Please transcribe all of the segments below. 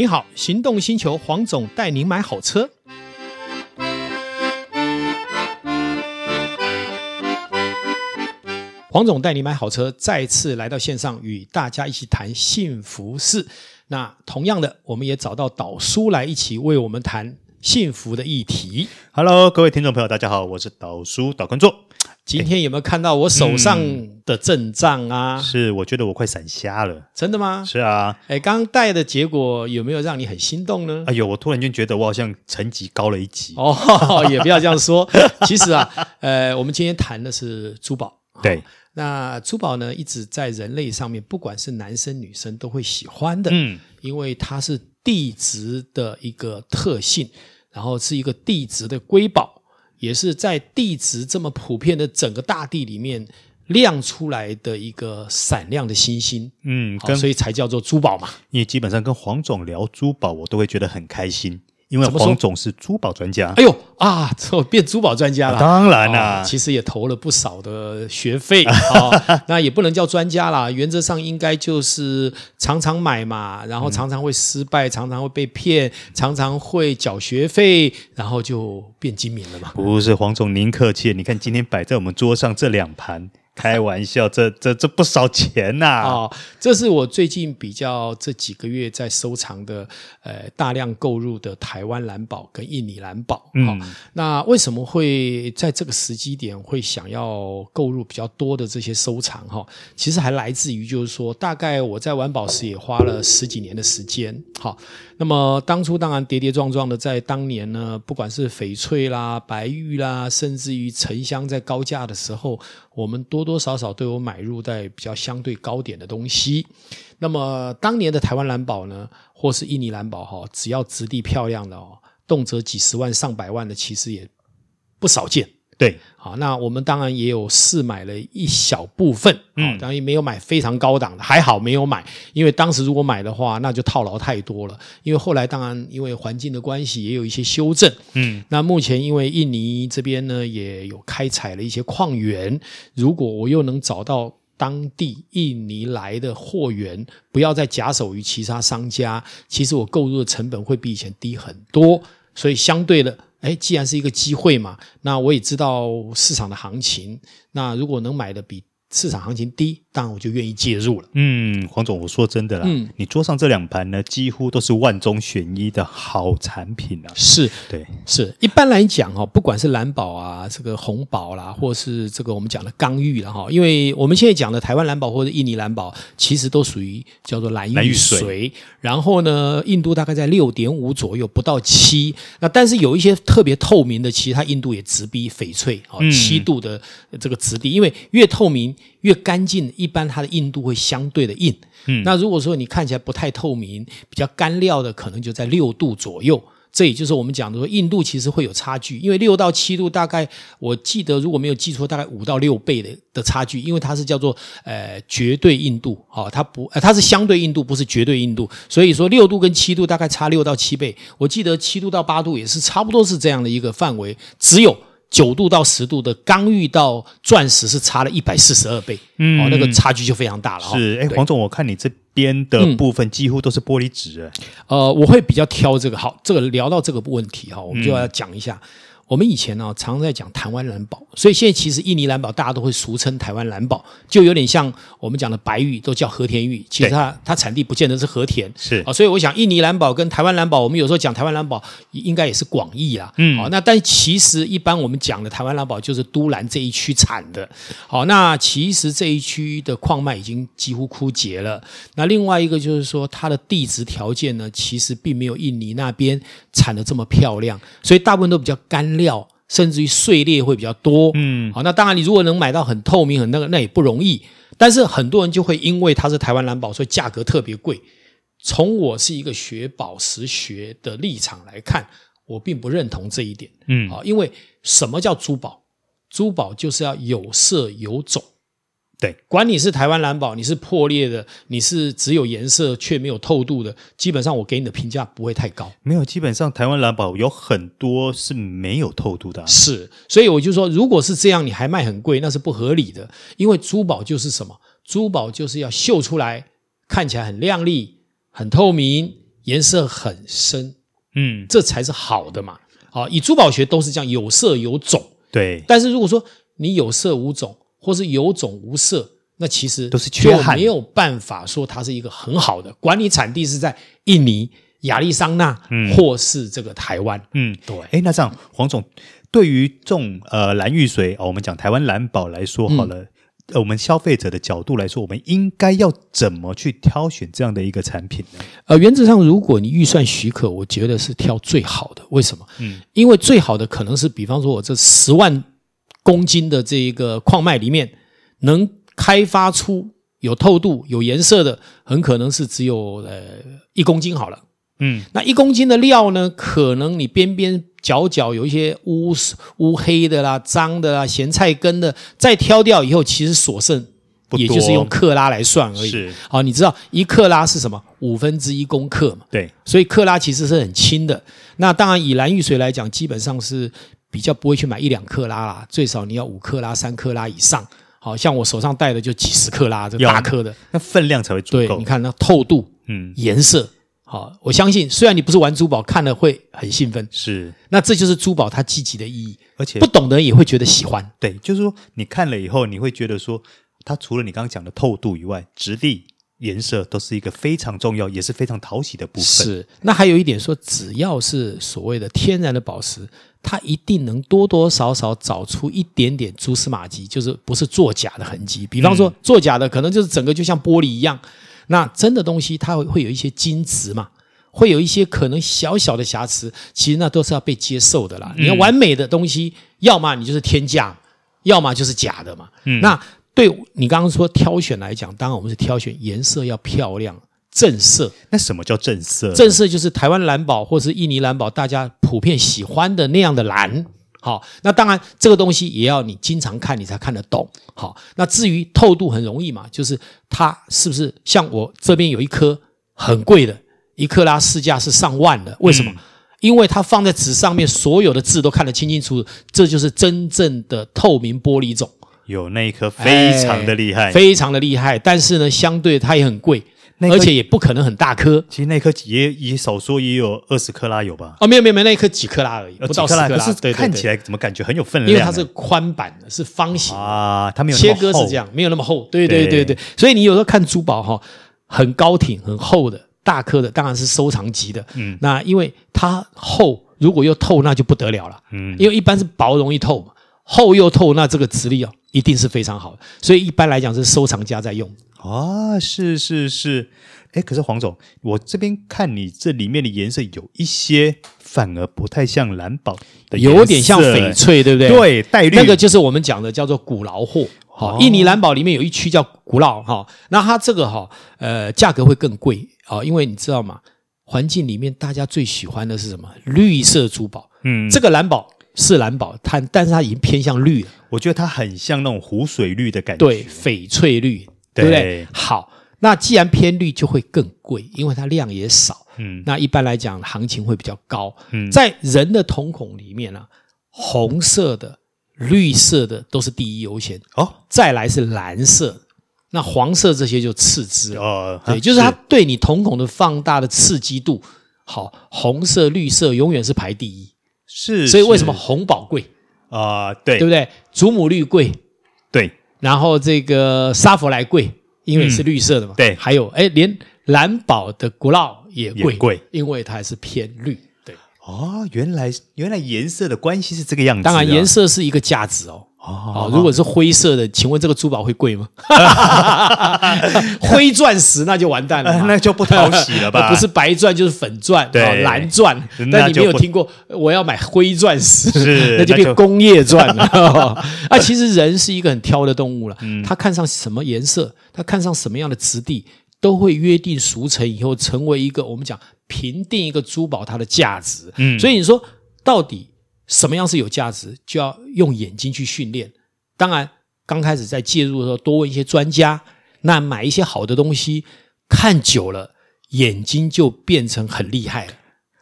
你好，行动星球黄总带您买好车。黄总带你买好车，再次来到线上与大家一起谈幸福事。那同样的，我们也找到导叔来一起为我们谈幸福的议题。Hello，各位听众朋友，大家好，我是导叔导观众。今天有没有看到我手上的阵仗啊？嗯、是，我觉得我快闪瞎了。真的吗？是啊。哎，刚戴的结果有没有让你很心动呢？哎呦，我突然间觉得我好像层级高了一级。哦，也不要这样说。其实啊，呃，我们今天谈的是珠宝。对。那珠宝呢，一直在人类上面，不管是男生女生都会喜欢的。嗯。因为它是地质的一个特性，然后是一个地质的瑰宝。也是在地质这么普遍的整个大地里面亮出来的一个闪亮的星星，嗯，所以才叫做珠宝嘛。因为基本上跟黄总聊珠宝，我都会觉得很开心。因为黄总是珠宝专家，哎呦啊，我变珠宝专家了。当然啦，其实也投了不少的学费啊。那也不能叫专家啦，原则上应该就是常常买嘛，然后常常会失败，常常会被骗，常常会缴学费，然后就变精明了嘛。不是黄总，您客气。你看今天摆在我们桌上这两盘。开玩笑，这这这不少钱呐！啊！哦，这是我最近比较这几个月在收藏的，呃，大量购入的台湾蓝宝跟印尼蓝宝。嗯，哦，那为什么会在这个时机点会想要购入比较多的这些收藏？哈，其实还来自于就是说，大概我在玩宝石也花了十几年的时间。好，那么当初当然跌跌撞撞的，在当年呢，不管是翡翠啦、白玉啦，甚至于沉香在高价的时候。我们多多多多少少都有买入在比较相对高点的东西。那么当年的台湾蓝宝呢，或是印尼蓝宝哈，只要质地漂亮的哦，动辄几十万、上百万的，其实也不少见。对，好，那我们当然也有试买了一小部分，嗯，当然没有买非常高档的，还好没有买，因为当时如果买的话，那就套牢太多了。因为后来当然因为环境的关系，也有一些修正，嗯，那目前因为印尼这边呢也有开采了一些矿源，如果我又能找到当地印尼来的货源，不要再假手于其他商家，其实我购入的成本会比以前低很多，所以相对的。哎，既然是一个机会嘛，那我也知道市场的行情。那如果能买的比市场行情低，当然我就愿意介入了。嗯，黄总，我说真的啦，嗯，你桌上这两盘呢，几乎都是万中选一的好产品啊。是，对，是。一般来讲哈，不管是蓝宝啊，这个红宝啦，或是这个我们讲的刚玉了哈，因为我们现在讲的台湾蓝宝或者印尼蓝宝，其实都属于叫做蓝玉髓。然后呢，印度大概在六点五左右，不到七。那但是有一些特别透明的，其实它硬度也直逼翡翠啊，七度的这个质地，因为越透明。越干净，一般它的硬度会相对的硬。嗯，那如果说你看起来不太透明，比较干料的，可能就在六度左右。这也就是我们讲的说，硬度其实会有差距，因为六到七度大概，我记得如果没有记错，大概五到六倍的的差距，因为它是叫做呃绝对硬度，好、哦，它不，呃，它是相对硬度，不是绝对硬度。所以说六度跟七度大概差六到七倍，我记得七度到八度也是差不多是这样的一个范围，只有。九度到十度的刚遇到钻石是差了一百四十二倍，嗯，哦，那个差距就非常大了。是，哎，黄总，我看你这边的部分几乎都是玻璃纸，哎、嗯，呃，我会比较挑这个。好，这个聊到这个问题哈，我们就要讲一下。嗯我们以前呢，常常在讲台湾蓝宝，所以现在其实印尼蓝宝大家都会俗称台湾蓝宝，就有点像我们讲的白玉都叫和田玉，其实它它产地不见得是和田，是。啊，所以我想印尼蓝宝跟台湾蓝宝，我们有时候讲台湾蓝宝应该也是广义啦，嗯，好，那但其实一般我们讲的台湾蓝宝就是都兰这一区产的，好，那其实这一区的矿脉已经几乎枯竭了，那另外一个就是说它的地质条件呢，其实并没有印尼那边产的这么漂亮，所以大部分都比较干。料甚至于碎裂会比较多，嗯，好，那当然你如果能买到很透明很那个，那也不容易。但是很多人就会因为它是台湾蓝宝，所以价格特别贵。从我是一个学宝石学的立场来看，我并不认同这一点，嗯，啊，因为什么叫珠宝？珠宝就是要有色有种。对，管你是台湾蓝宝，你是破裂的，你是只有颜色却没有透度的，基本上我给你的评价不会太高。没有，基本上台湾蓝宝有很多是没有透度的啊。是，所以我就说，如果是这样，你还卖很贵，那是不合理的。因为珠宝就是什么？珠宝就是要秀出来，看起来很亮丽、很透明，颜色很深，嗯，这才是好的嘛。好，以珠宝学都是这样，有色有种。对，但是如果说你有色无种，或是有种无色，那其实都是缺憾，没有办法说它是一个很好的。管理产地是在印尼、亚利桑那，嗯，或是这个台湾，嗯，对。哎，那这样，黄总，对于这种呃蓝玉髓，哦，我们讲台湾蓝宝来说好了。嗯呃，我们消费者的角度来说，我们应该要怎么去挑选这样的一个产品呢？呃，原则上，如果你预算许可，我觉得是挑最好的。为什么？嗯，因为最好的可能是，比方说，我这十万公斤的这一个矿脉里面，能开发出有透度、有颜色的，很可能是只有呃一公斤好了。嗯，那一公斤的料呢，可能你边边角角有一些乌乌黑的啦、脏的啦、咸菜根的，再挑掉以后，其实所剩也就是用克拉来算而已。是，好，你知道一克拉是什么？五分之一公克嘛。对，所以克拉其实是很轻的。那当然，以蓝玉髓来讲，基本上是比较不会去买一两克拉啦，最少你要五克拉、三克拉以上。好像我手上戴的就几十克拉，这大颗的，那分量才会足够。对，你看那透度，嗯，颜色。好，我相信，虽然你不是玩珠宝，看了会很兴奋，是，那这就是珠宝它积极的意义，而且不懂的人也会觉得喜欢。对，就是说你看了以后，你会觉得说，它除了你刚刚讲的透度以外，质地、颜色都是一个非常重要，也是非常讨喜的部分。是，那还有一点说，只要是所谓的天然的宝石，它一定能多多少少找出一点点蛛丝马迹，就是不是作假的痕迹。比方说，作假的可能就是整个就像玻璃一样。那真的东西，它会会有一些金质嘛，会有一些可能小小的瑕疵，其实那都是要被接受的啦。嗯、你要完美的东西，要么你就是天价，要么就是假的嘛。嗯、那对你刚刚说挑选来讲，当然我们是挑选颜色要漂亮、正色。那什么叫正色？正色就是台湾蓝宝或是印尼蓝宝，大家普遍喜欢的那样的蓝。好，那当然这个东西也要你经常看，你才看得懂。好，那至于透度很容易嘛，就是它是不是像我这边有一颗很贵的，一克拉市价是上万的，为什么？嗯、因为它放在纸上面，所有的字都看得清清楚楚，这就是真正的透明玻璃种。有那一颗非常的厉害，哎，非常的厉害，但是呢，相对它也很贵。而且也不可能很大颗，其实那颗也也少说也有二十克拉有吧？哦，没有没有没有，那颗几克拉而已，不到十克拉。可是看起来怎么感觉很有分量？因为它是宽版的，是方形啊，它没有切割是这样，没有那么厚。对对对对，所以你有时候看珠宝哈，很高挺、很厚的大颗的，当然是收藏级的。嗯，那因为它厚，如果又透，那就不得了了。嗯，因为一般是薄容易透嘛，厚又透，那这个质地哦，一定是非常好的。所以一般来讲是收藏家在用。啊，是是是，哎，可是黄总，我这边看你这里面的颜色有一些反而不太像蓝宝的，有点像翡翠，对不对？对，带绿，那个就是我们讲的叫做古老货。好、哦，印尼蓝宝里面有一区叫古老哈，那它这个哈，呃，价格会更贵啊，因为你知道吗？环境里面大家最喜欢的是什么？绿色珠宝。嗯，这个蓝宝是蓝宝，它但是它已经偏向绿了。我觉得它很像那种湖水绿的感觉，对，翡翠绿。对不对？好，那既然偏绿就会更贵，因为它量也少。嗯，那一般来讲行情会比较高。嗯，在人的瞳孔里面呢、啊，红色的、绿色的都是第一优先哦，再来是蓝色，那黄色这些就次之哦。对，就是它对你瞳孔的放大的刺激度，好，红色、绿色永远是排第一。是，所以为什么红宝贵啊？对，对不对？祖母绿贵，对。然后这个沙佛莱贵，因为是绿色的嘛。嗯、对，还有哎，连蓝宝的古老也贵，也贵，因为它还是偏绿。对，哦，原来原来颜色的关系是这个样子、啊。当然，颜色是一个价值哦。哦，如果是灰色的，请问这个珠宝会贵吗？灰钻石那就完蛋了，那就不讨喜了吧？不是白钻就是粉钻，对，蓝钻。但你没有听过我要买灰钻石，是 那就变工业钻了。啊，其实人是一个很挑的动物了，他看上什么颜色，他看上什么样的质地，都会约定俗成，以后成为一个我们讲评定一个珠宝它的价值。嗯，所以你说到底。什么样是有价值，就要用眼睛去训练。当然，刚开始在介入的时候，多问一些专家。那买一些好的东西，看久了，眼睛就变成很厉害了。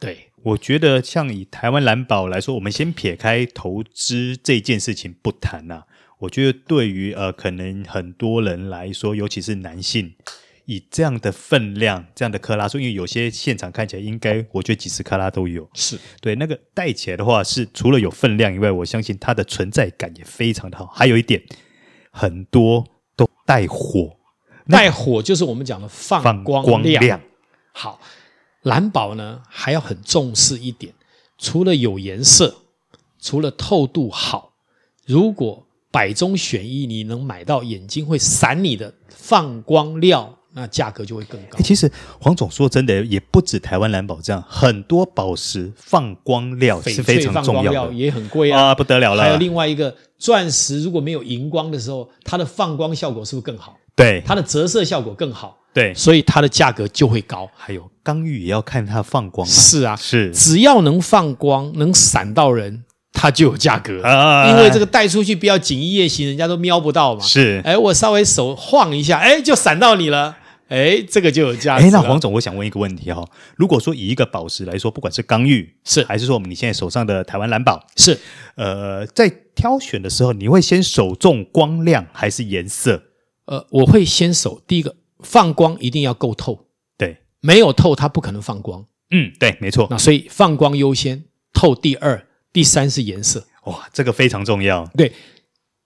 对，我觉得像以台湾蓝宝来说，我们先撇开投资这件事情不谈呐、啊。我觉得对于呃，可能很多人来说，尤其是男性，以这样的分量、这样的克拉数，因为有些现场看起来应该，我觉得几十克拉都有。是对那个戴起来的话，是除了有分量以外，我相信它的存在感也非常的好。还有一点，很多都带火，带火就是我们讲的放光亮。光亮。好，蓝宝呢还要很重视一点，除了有颜色，除了透度好，如果百中选一，你能买到眼睛会闪你的放光料，那价格就会更高。其实黄总说真的，也不止台湾蓝宝这样，很多宝石放光料是非常重要的，放光料也很贵啊，啊，不得了了。还有另外一个钻石，如果没有荧光的时候，它的放光效果是不是更好？对，它的折射效果更好。对，所以它的价格就会高。还有刚玉也要看它放光，是啊，是，只要能放光，能闪到人。它就有价格，啊、因为这个带出去不要锦衣夜行，人家都瞄不到嘛。是，哎，我稍微手晃一下，哎，就闪到你了，哎，这个就有价值。哎，那黄总，我想问一个问题哈、哦，如果说以一个宝石来说，不管是刚玉是，还是说我们你现在手上的台湾蓝宝是，呃，在挑选的时候，你会先首重光亮还是颜色？呃，我会先手第一个放光一定要够透，对，没有透它不可能放光。嗯，对，没错。那所以放光优先，透第二。第三是颜色，哇，这个非常重要。对，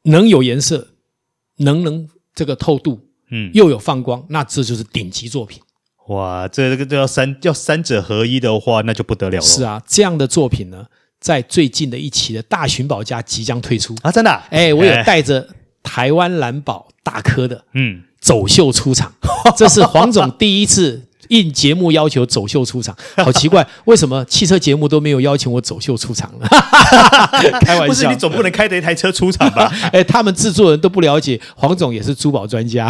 能有颜色，能能这个透度，嗯，又有放光，那这就是顶级作品。哇，这这个都要三要三者合一的话，那就不得了了。是啊，这样的作品呢，在最近的一期的大寻宝家即将推出啊，真的、啊。哎，我有带着台湾蓝宝大颗的，嗯，走秀出场，这是黄总第一次。应节目要求走秀出场，好奇怪，为什么汽车节目都没有邀请我走秀出场呢？开玩笑，不是你总不能开着一台车出场吧？哎，他们制作人都不了解，黄总也是珠宝专家，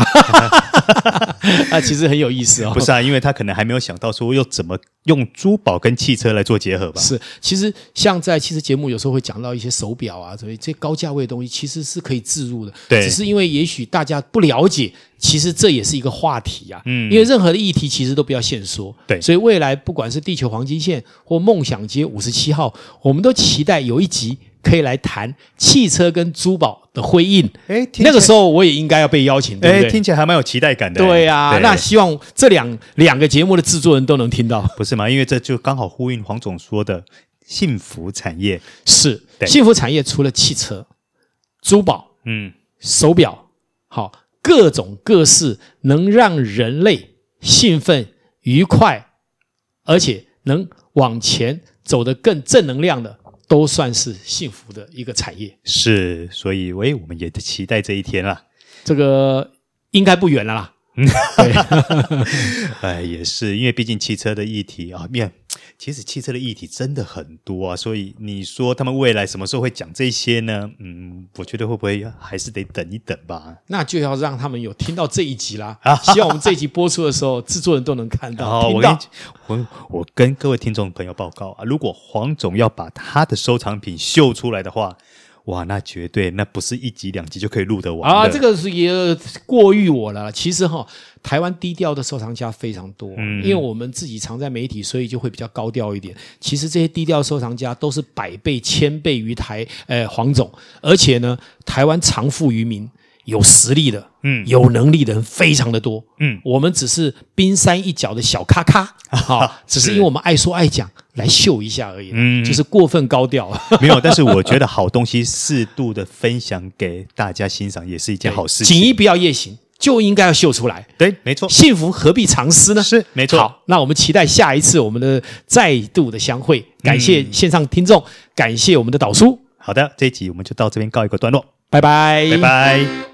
啊，其实很有意思哦。不是啊，因为他可能还没有想到说又怎么用珠宝跟汽车来做结合吧？是，其实像在汽车节目有时候会讲到一些手表啊，所以这些高价位的东西其实是可以置入的。对，只是因为也许大家不了解。其实这也是一个话题呀、啊，嗯，因为任何的议题其实都不要限缩，对，所以未来不管是地球黄金线或梦想街五十七号，我们都期待有一集可以来谈汽车跟珠宝的辉映。哎，那个时候我也应该要被邀请，对不对？听起来还蛮有期待感的。对呀、啊，那希望这两两个节目的制作人都能听到，不是吗？因为这就刚好呼应黄总说的幸福产业，是幸福产业，除了汽车、珠宝、嗯，手表，好。各种各式能让人类兴奋、愉快，而且能往前走得更正能量的，都算是幸福的一个产业。是，所以，喂，我们也期待这一天了。这个应该不远了啦。哎，也是，因为毕竟汽车的议题啊，面其实汽车的议题真的很多啊，所以你说他们未来什么时候会讲这些呢？嗯，我觉得会不会还是得等一等吧？那就要让他们有听到这一集啦。希望我们这一集播出的时候，制作人都能看到。好，我跟我我跟各位听众朋友报告啊，如果黄总要把他的收藏品秀出来的话。哇，那绝对那不是一集两集就可以录得完啊！这个是也过誉我了。其实哈，台湾低调的收藏家非常多，嗯，因为我们自己常在媒体，所以就会比较高调一点。其实这些低调收藏家都是百倍、千倍于台呃黄总，而且呢，台湾藏富于民。有实力的，嗯，有能力的人非常的多，嗯，我们只是冰山一角的小咖咖，啊，只是因为我们爱说爱讲，来秀一下而已，嗯，就是过分高调，没有。但是我觉得好东西适度的分享给大家欣赏，也是一件好事情。锦衣不要夜行，就应该要秀出来，对，没错。幸福何必藏私呢？是，没错。好，那我们期待下一次我们的再度的相会。感谢线上听众，感谢我们的导叔。好的，这一集我们就到这边告一个段落，拜拜，拜拜。